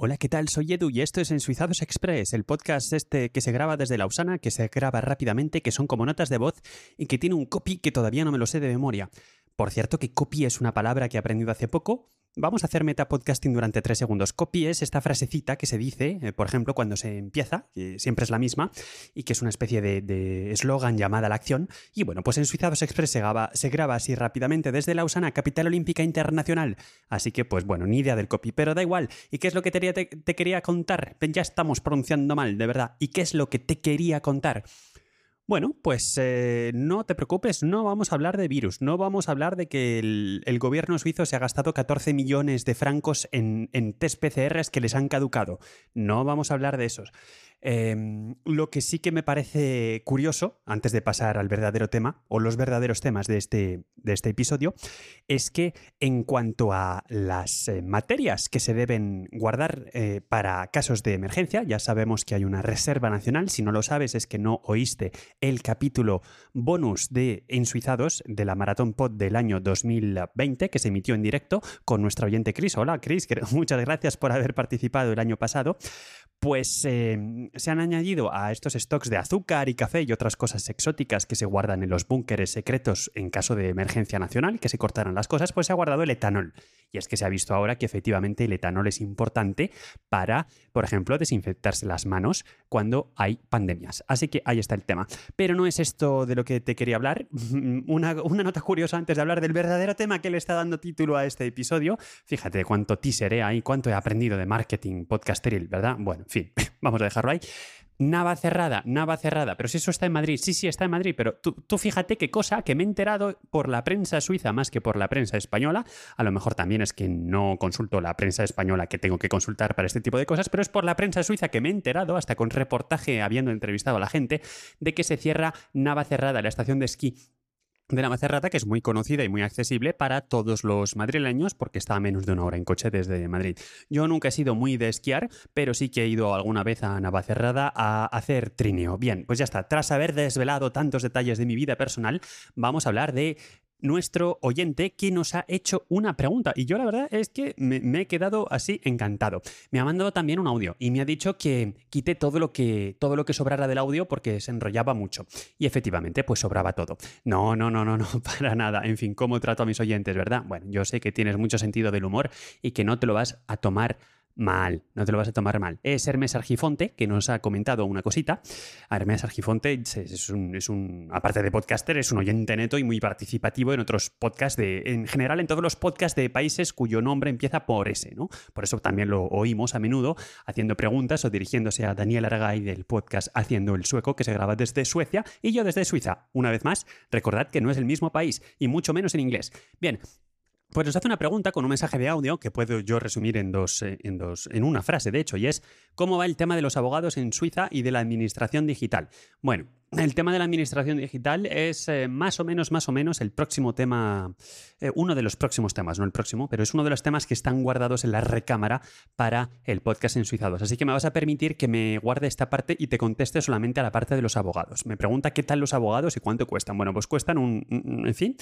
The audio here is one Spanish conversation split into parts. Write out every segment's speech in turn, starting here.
Hola, ¿qué tal? Soy Edu y esto es En Suizados Express, el podcast este que se graba desde Lausana, que se graba rápidamente, que son como notas de voz y que tiene un copy que todavía no me lo sé de memoria. Por cierto, que copy es una palabra que he aprendido hace poco Vamos a hacer metapodcasting durante tres segundos. Copy es esta frasecita que se dice, eh, por ejemplo, cuando se empieza, que siempre es la misma, y que es una especie de eslogan llamada a la acción. Y bueno, pues en Suizados Express se graba, se graba así rápidamente desde Lausana, capital olímpica internacional. Así que, pues bueno, ni idea del copy, pero da igual. ¿Y qué es lo que te, te quería contar? Ya estamos pronunciando mal, de verdad. ¿Y qué es lo que te quería contar? Bueno, pues eh, no te preocupes, no vamos a hablar de virus, no vamos a hablar de que el, gobierno suizo se ha gastado 14 millones de francos en, en test PCRs que les han caducado. No vamos a hablar de esos. Em, lo que sí que me parece curioso, antes de pasar al verdadero tema, o los verdaderos temas de este, de este episodio, es que en cuanto a las eh, materias que se deben guardar eh, para casos de emergencia, ya sabemos que hay una reserva nacional, si no lo sabes es que no oíste el capítulo bonus de Ensuizados de la Maratón Pod del año 2020, que se emitió en directo con nuestra oyente Chris. Hola Chris, muchas gracias por haber participado el año pasado pues em, se han añadido a estos stocks de azúcar y café y otras cosas exóticas que se guardan en los búnkeres secretos en caso de emergencia nacional, que se cortaran las cosas, pues se ha guardado el etanol. Y es que se ha visto ahora que efectivamente el etanol es importante para, por ejemplo, desinfectarse las manos cuando hay pandemias. Así que ahí está el tema. Pero no es esto de lo que te quería hablar. Una, nota curiosa antes de hablar del verdadero tema que le está dando título a este episodio. Fíjate cuánto teaser ¿eh? ahí, cuánto he aprendido de marketing podcasteril, ¿verdad? Bueno, en fin, vamos a dejarlo ahí. Nava cerrada, Nava cerrada. Pero si eso está en Madrid, sí, sí, está en Madrid. Pero tú, tú, fíjate qué cosa que me he enterado por la prensa suiza más que por la prensa española. A lo mejor también es que no consulto la prensa española que tengo que consultar para este tipo de cosas, pero es por la prensa suiza que me he enterado, hasta con reportaje habiendo entrevistado a la gente, de que se cierra Nava cerrada, la estación de esquí de la que es muy conocida y muy accesible para todos los madrileños porque está a menos de una hora en coche desde Madrid. Yo nunca he sido muy de esquiar, pero sí que he ido alguna vez a Navacerrada a hacer trineo. Bien, pues ya está. Tras haber desvelado tantos detalles de mi vida personal, vamos a hablar de nuestro oyente que nos ha hecho una pregunta. Y yo la verdad es que me, he quedado así encantado. Me ha mandado también un audio y me ha dicho que quite todo lo que, todo lo que sobrara del audio porque se enrollaba mucho. Y efectivamente, pues sobraba todo. No, no, no, no, no, para nada. En fin, ¿cómo trato a mis oyentes, verdad? Bueno, yo sé que tienes mucho sentido del humor y que no te lo vas a tomar mal, no te lo vas a tomar mal. Es Hermes Argifonte, que nos ha comentado una cosita. Hermes Argifonte es un, es un, aparte de podcaster, es un oyente neto y muy participativo en otros podcasts, de, en general en todos los podcasts de países cuyo nombre empieza por S, ¿no? Por eso también lo oímos a menudo haciendo preguntas o dirigiéndose a Daniel Aragay del podcast Haciendo el Sueco, que se graba desde Suecia, y yo desde Suiza. Una vez más, recordad que no es el mismo país, y mucho menos en inglés. Bien, pues nos hace una pregunta con un mensaje de audio que puedo yo resumir en dos, eh, en dos, en una frase, de hecho, y es ¿cómo va el tema de los abogados en Suiza y de la administración digital? Bueno, el tema de la administración digital es eh, más o menos, más o menos el próximo tema, eh, uno de los próximos temas, no el próximo, pero es uno de los temas que están guardados en la recámara para el podcast en Suizados. Así que me vas a permitir que me guarde esta parte y te conteste solamente a la parte de los abogados. Me pregunta qué tal los abogados y cuánto cuestan. Bueno, pues cuestan un, en fin,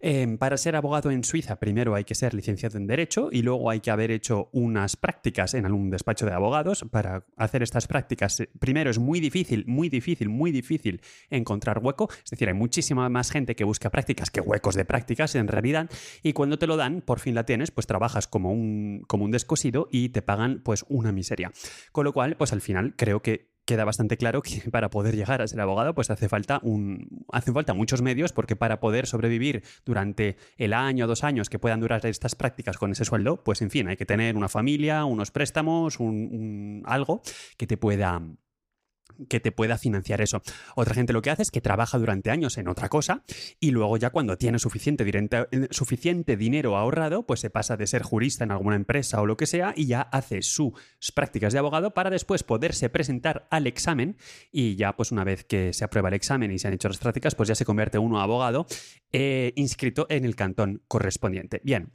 em, para ser abogado en Suiza primero hay que ser licenciado en Derecho y luego hay que haber hecho unas prácticas en algún despacho de abogados. Para hacer estas prácticas, eh, primero es muy difícil, muy difícil, muy difícil encontrar hueco. Es decir, hay muchísima más gente que busca prácticas que huecos de prácticas en realidad. Y cuando te lo dan, por fin la tienes, pues trabajas como un, como un descosido y te pagan pues una miseria. Con lo cual, pues al final creo que queda bastante claro que para poder llegar a ser abogado, pues hace falta un, hace falta muchos medios, porque para poder sobrevivir durante el año o dos años que puedan durar estas prácticas con ese sueldo, pues en fin, hay que tener una familia, unos préstamos, un algo que te pueda que te pueda financiar eso. Otra gente lo que hace es que trabaja durante años en otra cosa y luego ya cuando tiene suficiente, eh, suficiente dinero ahorrado, pues se pasa de ser jurista en alguna empresa o lo que sea y ya hace sus prácticas de abogado para después poderse presentar al examen y ya pues una vez que se aprueba el examen y se han hecho las prácticas, pues ya se convierte uno a abogado eh, inscrito en el cantón correspondiente. Bien,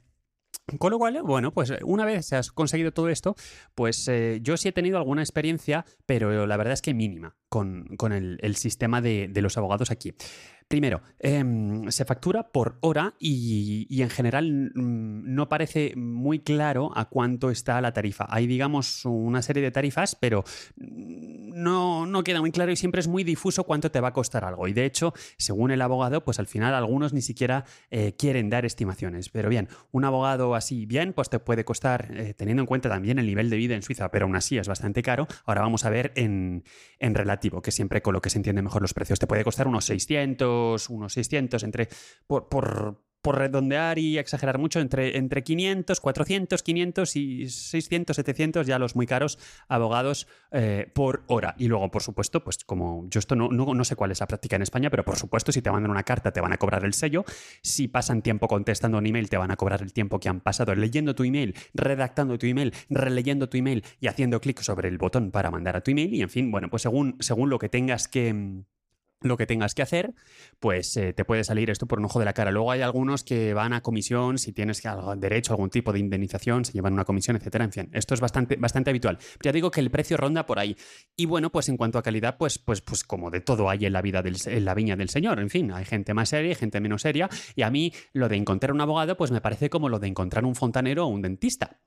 Con lo cual, bueno, pues una vez has conseguido todo esto, pues eh, yo sí he tenido alguna experiencia, pero la verdad es que mínima con, el, sistema de, los abogados aquí. Primero, em, se factura por hora y, en general mm, no parece muy claro a cuánto está la tarifa. Hay, digamos, una serie de tarifas, pero no, no queda muy claro y siempre es muy difuso cuánto te va a costar algo. Y de hecho, según el abogado, pues al final algunos ni siquiera eh, quieren dar estimaciones. Pero bien, un abogado así bien, pues te puede costar, eh, teniendo en cuenta también el nivel de vida en Suiza, pero aún así es bastante caro. Ahora vamos a ver en, en que siempre con lo que se entiende mejor los precios. Te puede costar unos 600 unos 600, entre, por, redondear y exagerar mucho, entre, entre 500, 400, 500 y 600, 700, ya los muy caros abogados eh, por hora. Y luego, por supuesto, pues como yo esto no, no, no, sé cuál es la práctica en España, pero por supuesto, si te mandan una carta, te van a cobrar el sello. Si pasan tiempo contestando un email, te van a cobrar el tiempo que han pasado leyendo tu email, redactando tu email, releyendo tu email y haciendo clic sobre el botón para mandar a tu email. Y en fin, bueno, pues según, según lo que tengas que lo que tengas que hacer, pues eh, te puede salir esto por un ojo de la cara. Luego hay algunos que van a comisión, si tienes derecho a algún tipo de indemnización, se llevan una comisión, etcétera. En fin, esto es bastante, bastante habitual. Ya digo que el precio ronda por ahí. Y bueno, pues en cuanto a calidad, pues, pues, pues como de todo hay en la vida del, en la viña del Señor. En fin, hay gente más seria, gente menos seria. Y a mí lo de encontrar un abogado, pues me parece como lo de encontrar un fontanero o un dentista.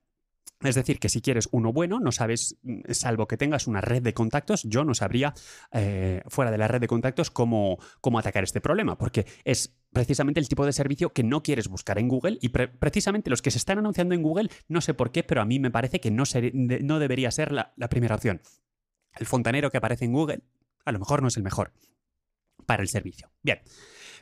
Es decir, que si quieres uno bueno, no sabes, mm, salvo que tengas una red de contactos, yo no sabría, eh, fuera de la red de contactos, cómo, cómo atacar este problema, porque es precisamente el tipo de servicio que no quieres buscar en Google y precisamente los que se están anunciando en Google, no sé por qué, pero a mí me parece que no, no debería ser la, la primera opción. El fontanero que aparece en Google a lo mejor no es el mejor para el servicio. Bien.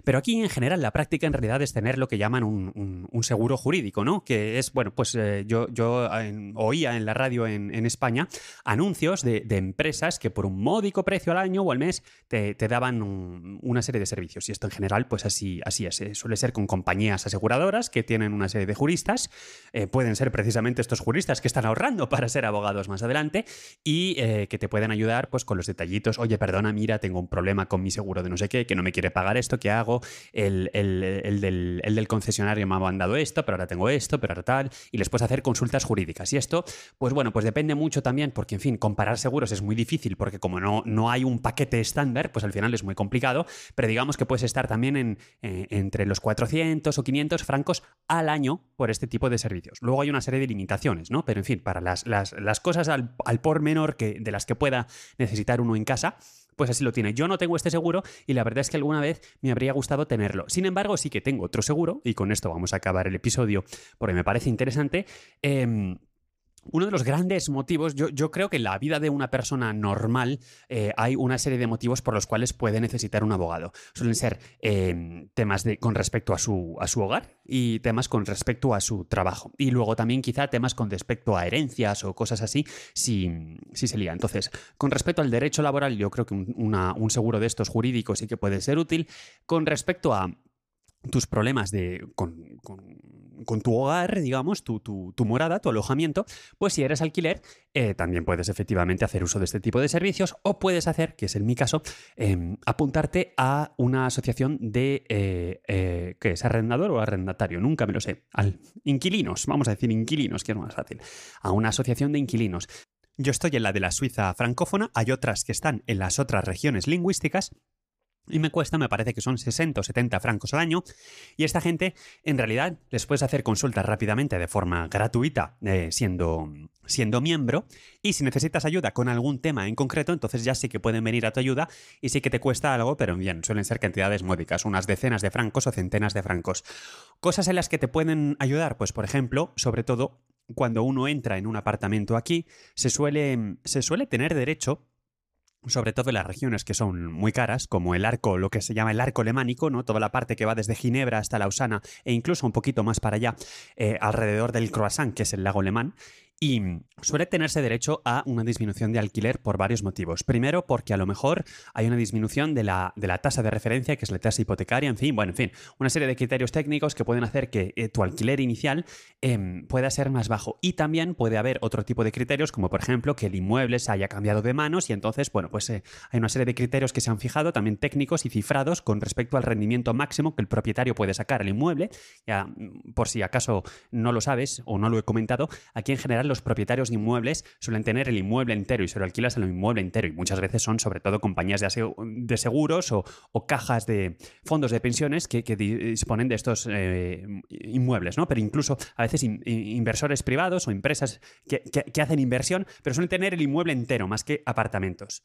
Pero aquí, en general, la práctica en realidad es tener lo que llaman un, seguro jurídico, ¿no? Que es, bueno, pues eh, yo, yo oía en la radio en, España anuncios de, empresas que por un módico precio al año o al mes te, daban una serie de servicios. Y esto en general, pues así, así es. Eh, suele ser con compañías aseguradoras que tienen una serie de juristas. Eh, pueden ser precisamente estos juristas que están ahorrando para ser abogados más adelante y que te pueden ayudar pues con los detallitos. Oye, perdona, mira, tengo un problema con mi seguro de no sé qué, que no me quiere pagar esto, ¿qué hago? el, del, concesionario me ha mandado esto, pero ahora tengo esto, pero ahora tal, y les puedes hacer consultas jurídicas. Y esto, pues bueno, pues depende mucho también, porque en fin, comparar seguros es muy difícil, porque como no, no hay un paquete estándar, pues al final es muy complicado, pero digamos que puedes estar también en, eh, entre los 400 o 500 francos al año por este tipo de servicios. Luego hay una serie de limitaciones, ¿no? Pero en fin, para las, cosas al, al por menor que, de las que pueda necesitar uno en casa, pues así lo tiene. Yo no tengo este seguro y la verdad es que alguna vez me habría gustado tenerlo. Sin embargo, sí que tengo otro seguro y con esto vamos a acabar el episodio porque me parece interesante. Em, uno de los grandes motivos, yo, creo que en la vida de una persona normal eh, hay una serie de motivos por los cuales puede necesitar un abogado. Suelen ser em, temas con respecto a su, hogar y temas con respecto a su trabajo. Y luego también quizá temas con respecto a herencias o cosas así, si, si se lía. Entonces, con respecto al derecho laboral, yo creo que un seguro de estos jurídicos sí que puede ser útil. Con respecto a tus problemas de, con, tu hogar, digamos, tu, morada, tu alojamiento, pues si eres alquiler, eh, también puedes efectivamente hacer uso de este tipo de servicios o puedes hacer, que es en mi caso, em, apuntarte a una asociación de, eh, eh, ¿qué es? ¿Arrendador o arrendatario? Nunca me lo sé. Al inquilinos, vamos a decir inquilinos, que es más fácil. A una asociación de inquilinos. Yo estoy en la de la Suiza francófona, hay otras que están en las otras regiones lingüísticas, y me cuesta, me parece que son 60 o 70 francos al año. Y esta gente, en realidad, les puedes hacer consultas rápidamente de forma gratuita, eh, siendo, siendo miembro. Y si necesitas ayuda con algún tema en concreto, entonces ya sí que pueden venir a tu ayuda y sí que te cuesta algo, pero bien, suelen ser cantidades módicas, unas decenas de francos o centenas de francos. Cosas en las que te pueden ayudar, pues por ejemplo, sobre todo cuando uno entra en un apartamento aquí, se suele, se suele tener derecho sobre todo en las regiones que son muy caras, como el arco, lo que se llama el arco lemánico, ¿no? Toda la parte que va desde Ginebra hasta Lausana e incluso un poquito más para allá, eh, alrededor del Croissant, que es el lago Lemán. Y suele tenerse derecho a una disminución de alquiler por varios motivos. Primero, porque a lo mejor hay una disminución de la, de la tasa de referencia, que es la tasa hipotecaria, en fin, bueno, en fin, una serie de criterios técnicos que pueden hacer que eh, tu alquiler inicial em, pueda ser más bajo. Y también puede haber otro tipo de criterios, como por ejemplo que el inmueble se haya cambiado de manos y entonces, bueno, pues eh, hay una serie de criterios que se han fijado, también técnicos y cifrados, con respecto al rendimiento máximo que el propietario puede sacar al inmueble. Ya, mm, por si acaso no lo sabes o no lo he comentado, aquí en general los propietarios de inmuebles suelen tener el inmueble entero y se lo alquilas al inmueble entero y muchas veces son sobre todo compañías de, seguros o, cajas de fondos de pensiones que, disponen de estos eh, inmuebles, ¿no? Pero incluso a veces inversores privados o empresas que hacen inversión, pero suelen tener el inmueble entero más que apartamentos.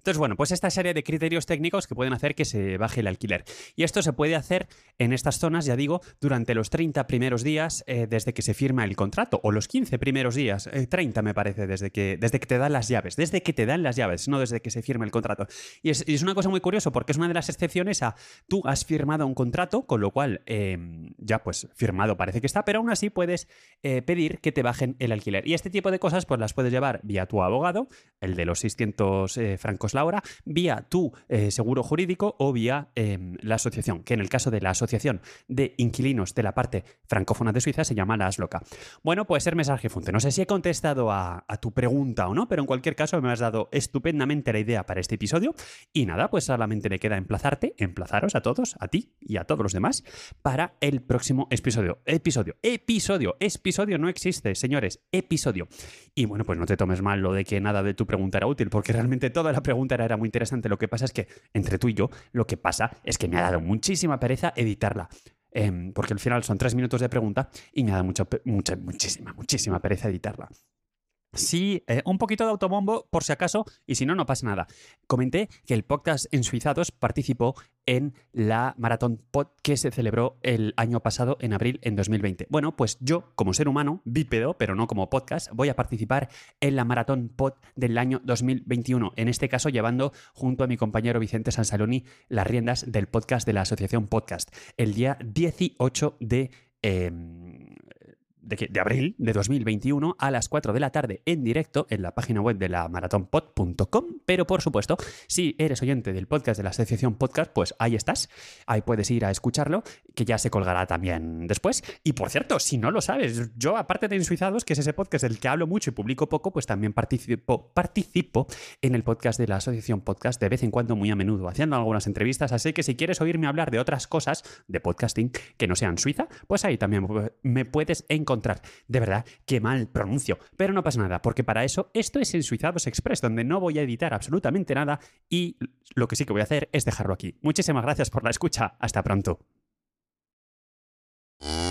Entonces, bueno, pues esta serie de criterios técnicos que pueden hacer que se baje el alquiler. Y esto se puede hacer en estas zonas, ya digo, durante los 30 primeros días eh, desde que se firma el contrato, o los 15 primeros días, 30 eh, me parece, desde que, desde que te dan las llaves, desde que te dan las llaves, no desde que se firma el contrato. Y es, una cosa muy curiosa porque es una de las excepciones a tú has firmado un contrato, con lo cual em, ya pues firmado parece que está, pero aún así puedes eh, pedir que te bajen el alquiler. Y este tipo de cosas pues las puedes llevar vía tu abogado, el de los 600 francos la hora, vía tu eh, seguro jurídico o vía em, la asociación, que en el caso de la asociación de inquilinos de la parte francófona de Suiza se llama la ASLOCA. Bueno, pues ser mensaje Funte. No sé si he contestado a, tu pregunta o no, pero en cualquier caso me has dado estupendamente la idea para este episodio. Y nada, pues solamente me queda emplazarte, emplazaros a todos, a ti y a todos los demás, para el próximo episodio. Episodio, episodio, episodio no existe, señores, episodio. Y bueno, pues no te tomes mal lo de que nada de tu pregunta era útil, porque realmente toda la pregunta era, muy interesante. Lo que pasa es que, entre tú y yo, lo que pasa es que me ha dado muchísima pereza editarla. Em, porque al final son tres minutos de pregunta y me ha dado mucha, muchísima, muchísima pereza editarla. Sí, eh, un poquito de autobombo por si acaso, y si no, no pasa nada. Comenté que el podcast en Suizados participó en la Maratón Pod que se celebró el año pasado, en abril, en 2020. Bueno, pues yo, como ser humano, bípedo, pero no como podcast, voy a participar en la Maratón Pod del año 2021. En este caso, llevando junto a mi compañero Vicente Sansaloni las riendas del podcast de la Asociación Podcast, el día 18 de... Em, de, abril de 2021 a las 4 de la tarde en directo en la página web de la maratonpod.com. Pero por supuesto, si eres oyente del podcast de la Asociación Podcast, pues ahí estás. Ahí puedes ir a escucharlo, que ya se colgará también después. Y por cierto, si no lo sabes, yo aparte de Insuizados, que es ese podcast del que hablo mucho y publico poco, pues también participo, participo en el podcast de la Asociación Podcast de vez en cuando, muy a menudo, haciendo algunas entrevistas. Así que si quieres oírme hablar de otras cosas de podcasting que no sean Suiza, pues ahí también me puedes encontrar de verdad, qué mal pronuncio. Pero no pasa nada, porque para eso esto es en Suizados Express, donde no voy a editar absolutamente nada y lo que sí que voy a hacer es dejarlo aquí. Muchísimas gracias por la escucha. Hasta pronto. you